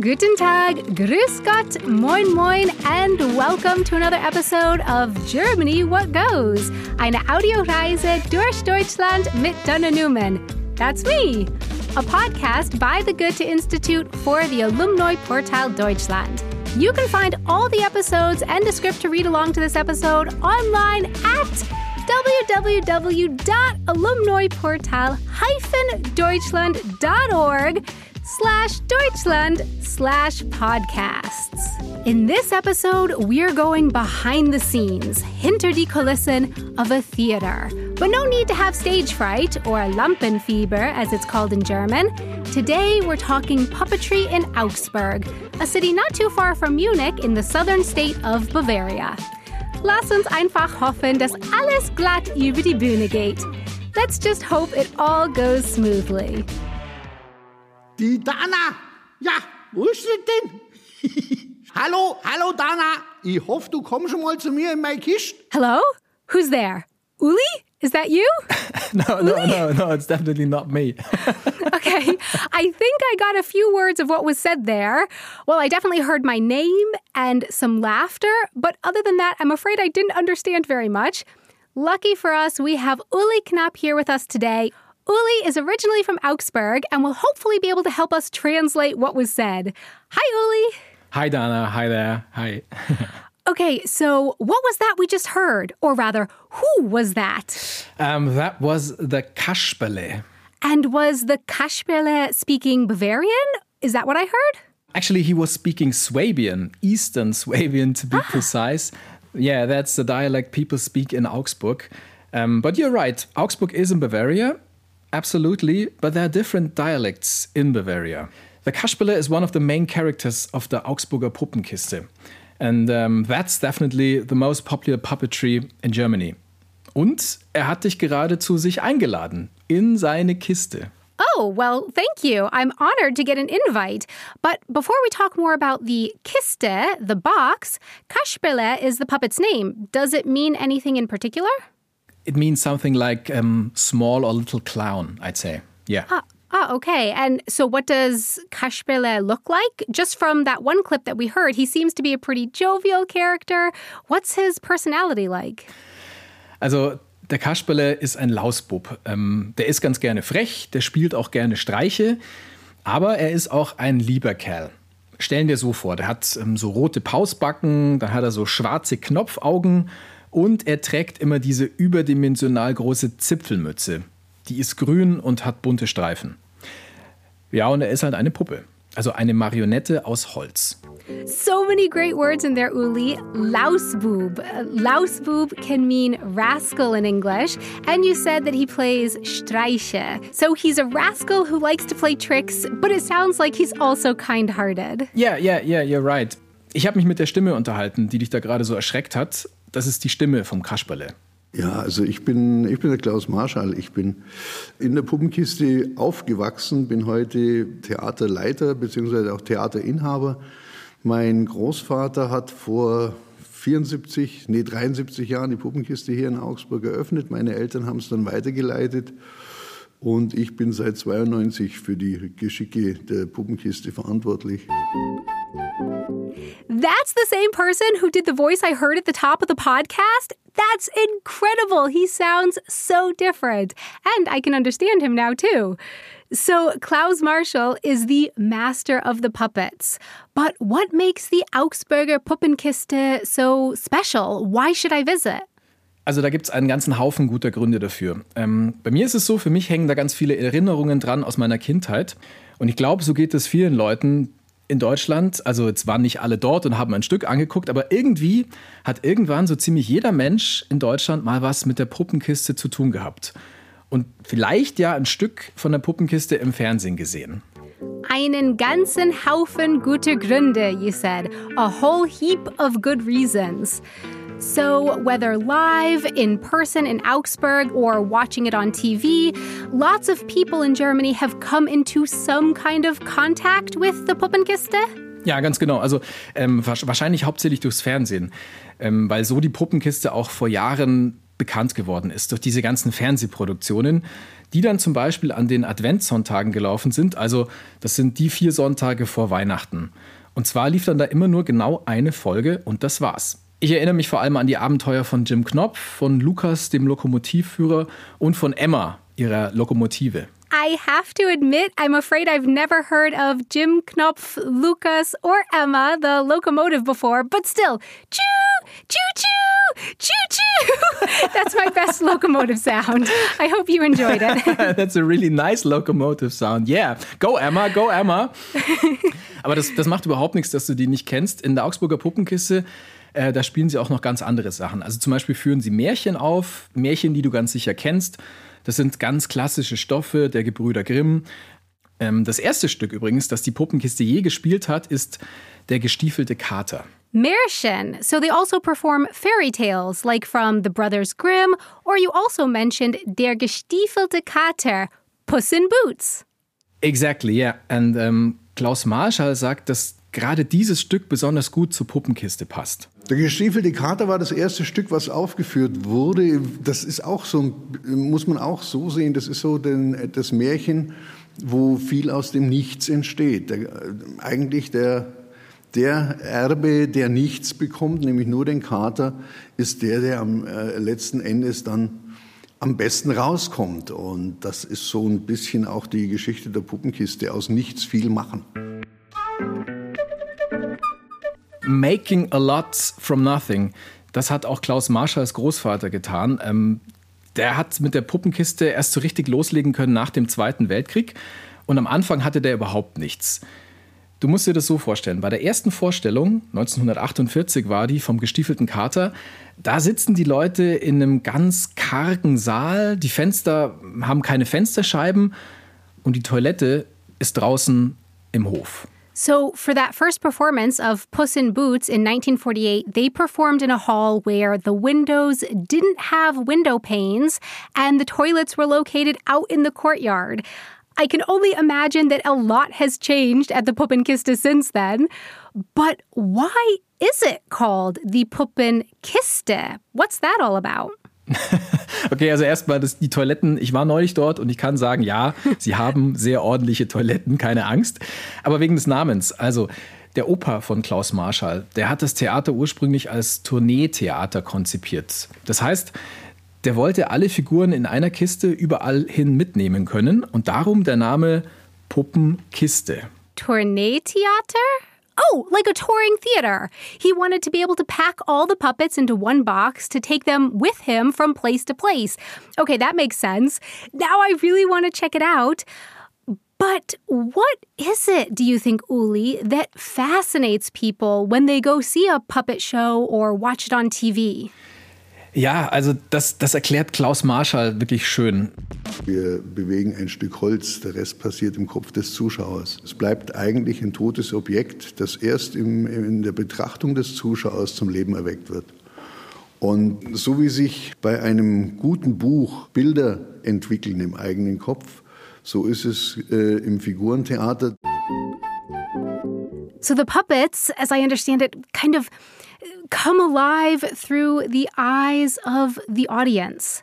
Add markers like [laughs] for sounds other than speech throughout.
guten Tag, grüß Gott, moin moin, and welcome to another episode of Germany What Goes, eine Audioreise durch Deutschland mit Donna Newman. That's me, a podcast by the Goethe Institute for the Alumni Portal Deutschland. You can find all the episodes and a script to read along to this episode online at www.alumniportal-deutschland.org slash Deutschland slash podcasts. In this episode, we're going behind the scenes, hinter die Kulissen of a theater. But no need to have stage fright or a Lampenfieber, as it's called in German. Today, we're talking puppetry in Augsburg, a city not too far from Munich in the southern state of Bavaria. Lass uns einfach hoffen, dass alles glatt über die Bühne geht. Let's just hope it all goes smoothly. Die Dana! Ja, wo ist sie denn? [laughs] hallo, hallo Dana! Ich hoffe, du kommst schon mal zu mir in meine Kiste. Hello? Who's there? Uli? Is that you? [laughs] no, no, no, no, it's definitely not me. [laughs] okay, I think I got a few words of what was said there. Well, I definitely heard my name and some laughter, but other than that, I'm afraid I didn't understand very much. Lucky for us, we have Uli Knapp here with us today. Uli is originally from Augsburg and will hopefully be able to help us translate what was said. Hi, Uli. Hi, Donna. Hi there. Hi. [laughs] okay, so what was that we just heard? Or rather, who was that? Um, that was the Kasperle. And was the Kasperle speaking Bavarian? Is that what I heard? Actually, he was speaking Swabian, Eastern Swabian to be ah. precise. Yeah, that's the dialect people speak in Augsburg. Um, but you're right, Augsburg is in Bavaria, Absolutely, but there are different dialects in Bavaria. The Kasperle is one of the main characters of the Augsburger Puppenkiste. And um, that's definitely the most popular puppetry in Germany. Und er hat dich gerade zu sich eingeladen in seine Kiste. Oh, well, thank you. I'm honored to get an invite. But before we talk more about the Kiste, the box, Kasperle is the puppet's name. Does it mean anything in particular? It means something like um, small or little clown, I'd say. Yeah. Ah. Oh, okay. And so what does Kasperle look like? Just from that one clip that we heard, he seems to be a pretty jovial character. What's his personality like? Also, der Kasperle ist ein Lausbub. Ähm, der ist ganz gerne frech, der spielt auch gerne Streiche, aber er ist auch ein lieber Kerl. Stellen dir so vor, der hat ähm, so rote Pausbacken, dann hat er so schwarze Knopfaugen und er trägt immer diese überdimensional große Zipfelmütze. Die ist grün und hat bunte Streifen. Ja, und er ist halt eine Puppe. Also eine Marionette aus Holz. So many great words in there, Uli. Lausbub. Lausbub can mean rascal in English. And you said that he plays Streiche. So he's a rascal who likes to play tricks, but it sounds like he's also kind hearted. Yeah, yeah, yeah, you're right. Ich habe mich mit der Stimme unterhalten, die dich da gerade so erschreckt hat. Das ist die Stimme vom Kasperle. Ja, also ich bin, ich bin der Klaus Marschall. Ich bin in der Puppenkiste aufgewachsen, bin heute Theaterleiter bzw. auch Theaterinhaber. Mein Großvater hat vor 74, nee 73 Jahren die Puppenkiste hier in Augsburg eröffnet. Meine Eltern haben es dann weitergeleitet und ich bin seit 92 für die Geschicke der Puppenkiste verantwortlich. That's the same person who did the voice I heard at the top of the podcast. That's incredible. He sounds so different. And I can understand him now, too. So, Klaus Marshall is the master of the puppets. But what makes the Augsburger Puppenkiste so special? Why should I visit? Also da gibt es einen ganzen Haufen guter Gründe dafür. Ähm, bei mir ist es so, für mich hängen da ganz viele Erinnerungen dran aus meiner Kindheit. Und ich glaube, so geht es vielen Leuten, in Deutschland, also jetzt waren nicht alle dort und haben ein Stück angeguckt, aber irgendwie hat irgendwann so ziemlich jeder Mensch in Deutschland mal was mit der Puppenkiste zu tun gehabt. Und vielleicht ja ein Stück von der Puppenkiste im Fernsehen gesehen. Einen ganzen Haufen guter Gründe, you said. A whole heap of good reasons. So, whether live, in person in Augsburg, or watching it on TV, lots of people in Germany have come into some kind of contact with the Puppenkiste. Ja, ganz genau. Also ähm, wahrscheinlich hauptsächlich durchs Fernsehen, ähm, weil so die Puppenkiste auch vor Jahren bekannt geworden ist durch diese ganzen Fernsehproduktionen, die dann zum Beispiel an den Adventssonntagen gelaufen sind. Also das sind die vier Sonntage vor Weihnachten. Und zwar lief dann da immer nur genau eine Folge und das war's. Ich erinnere mich vor allem an die Abenteuer von Jim Knopf, von Lukas, dem Lokomotivführer, und von Emma, ihrer Lokomotive. I have to admit, I'm afraid I've never heard of Jim Knopf, Lucas, or Emma, the locomotive, before, but still, choo, choo, choo, choo, choo. [laughs] That's my best locomotive sound. I hope you enjoyed it. [laughs] That's a really nice locomotive sound. Yeah, go Emma, go Emma. [laughs] Aber das, das macht überhaupt nichts, dass du die nicht kennst. In der Augsburger Puppenkiste äh, da spielen sie auch noch ganz andere Sachen. Also zum Beispiel führen sie Märchen auf, Märchen, die du ganz sicher kennst. Das sind ganz klassische Stoffe der Gebrüder Grimm. Ähm, das erste Stück übrigens, das die Puppenkiste je gespielt hat, ist Der gestiefelte Kater. Märchen. So they also perform fairy tales, like from the Brothers Grimm, or you also mentioned Der gestiefelte Kater, Puss in Boots. Exactly, yeah. And um, Klaus Marschall sagt, dass gerade dieses Stück besonders gut zur Puppenkiste passt. Der gestiefelte Kater war das erste Stück, was aufgeführt wurde. Das ist auch so, muss man auch so sehen, das ist so den, das Märchen, wo viel aus dem Nichts entsteht. Der, eigentlich der, der Erbe, der nichts bekommt, nämlich nur den Kater, ist der, der am äh, letzten Endes dann am besten rauskommt. Und das ist so ein bisschen auch die Geschichte der Puppenkiste, aus nichts viel machen. Making a lot from nothing. Das hat auch Klaus Marschalls Großvater getan. Ähm, der hat mit der Puppenkiste erst so richtig loslegen können nach dem Zweiten Weltkrieg. Und am Anfang hatte der überhaupt nichts. Du musst dir das so vorstellen. Bei der ersten Vorstellung, 1948 war die vom gestiefelten Kater, da sitzen die Leute in einem ganz kargen Saal. Die Fenster haben keine Fensterscheiben und die Toilette ist draußen im Hof. So, for that first performance of Puss in Boots in 1948, they performed in a hall where the windows didn't have window panes and the toilets were located out in the courtyard. I can only imagine that a lot has changed at the Puppenkiste since then. But why is it called the Puppenkiste? What's that all about? [laughs] okay, also erstmal die Toiletten. Ich war neulich dort und ich kann sagen, ja, sie haben sehr ordentliche Toiletten, keine Angst. Aber wegen des Namens, also der Opa von Klaus Marschall, der hat das Theater ursprünglich als Tourneetheater konzipiert. Das heißt, der wollte alle Figuren in einer Kiste überall hin mitnehmen können und darum der Name Puppenkiste. Tourneetheater? Oh, like a touring theater. He wanted to be able to pack all the puppets into one box to take them with him from place to place. Okay, that makes sense. Now I really want to check it out. But what is it, do you think, Uli, that fascinates people when they go see a puppet show or watch it on TV? Ja, also das, das erklärt Klaus Marschall wirklich schön. Wir bewegen ein Stück Holz, der Rest passiert im Kopf des Zuschauers. Es bleibt eigentlich ein totes Objekt, das erst im, in der Betrachtung des Zuschauers zum Leben erweckt wird. Und so wie sich bei einem guten Buch Bilder entwickeln im eigenen Kopf, so ist es äh, im Figurentheater. So the puppets, as I understand it, kind of come alive through the eyes of the audience.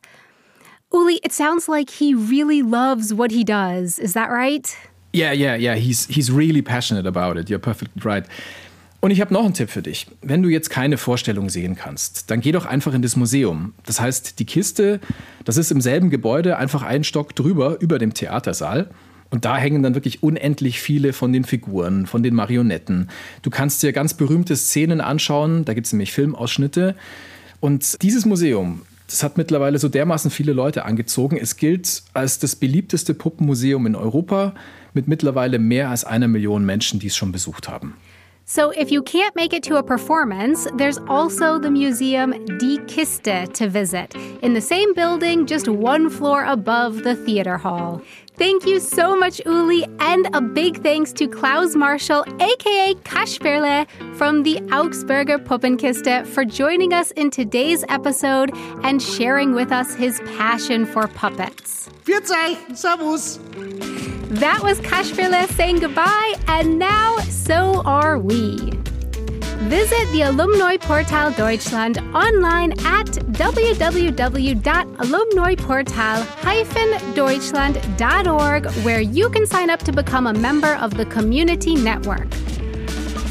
Uli, it sounds like he really loves what he does. Is that right? Yeah, yeah, yeah. He's, he's really passionate about it. You're perfectly right. Und ich habe noch einen Tipp für dich. Wenn du jetzt keine Vorstellung sehen kannst, dann geh doch einfach in das Museum. Das heißt, die Kiste, das ist im selben Gebäude, einfach einen Stock drüber, über dem Theatersaal. Und da hängen dann wirklich unendlich viele von den Figuren, von den Marionetten. Du kannst dir ganz berühmte Szenen anschauen, da gibt es nämlich Filmausschnitte. Und dieses Museum, das hat mittlerweile so dermaßen viele Leute angezogen. Es gilt als das beliebteste Puppenmuseum in Europa mit mittlerweile mehr als einer Million Menschen, die es schon besucht haben. So, if you can't make it to a performance, there's also the museum Die Kiste to visit in the same building, just one floor above the theater hall. Thank you so much, Uli, and a big thanks to Klaus Marshall, aka Kaschperle, from the Augsburger Puppenkiste, for joining us in today's episode and sharing with us his passion for puppets. Servus! That was Kaschperle saying goodbye, and now so are we. Visit the Alumni Portal Deutschland online at www.alumniportal-deutschland.org, where you can sign up to become a member of the community network.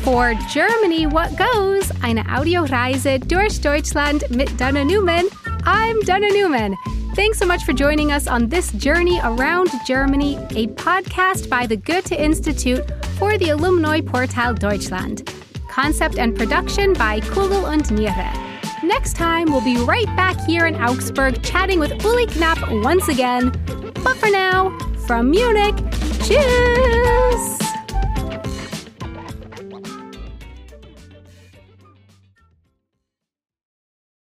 For Germany What Goes, eine Audioreise durch Deutschland mit Dana Newman, I'm Dana Newman. Thanks so much for joining us on this journey around Germany, a podcast by the Goethe Institute for the Alumni Portal Deutschland. Concept and production by Kugel und Niere. Next time, we'll be right back here in Augsburg chatting with Uli Knapp once again. But for now, from Munich, cheers!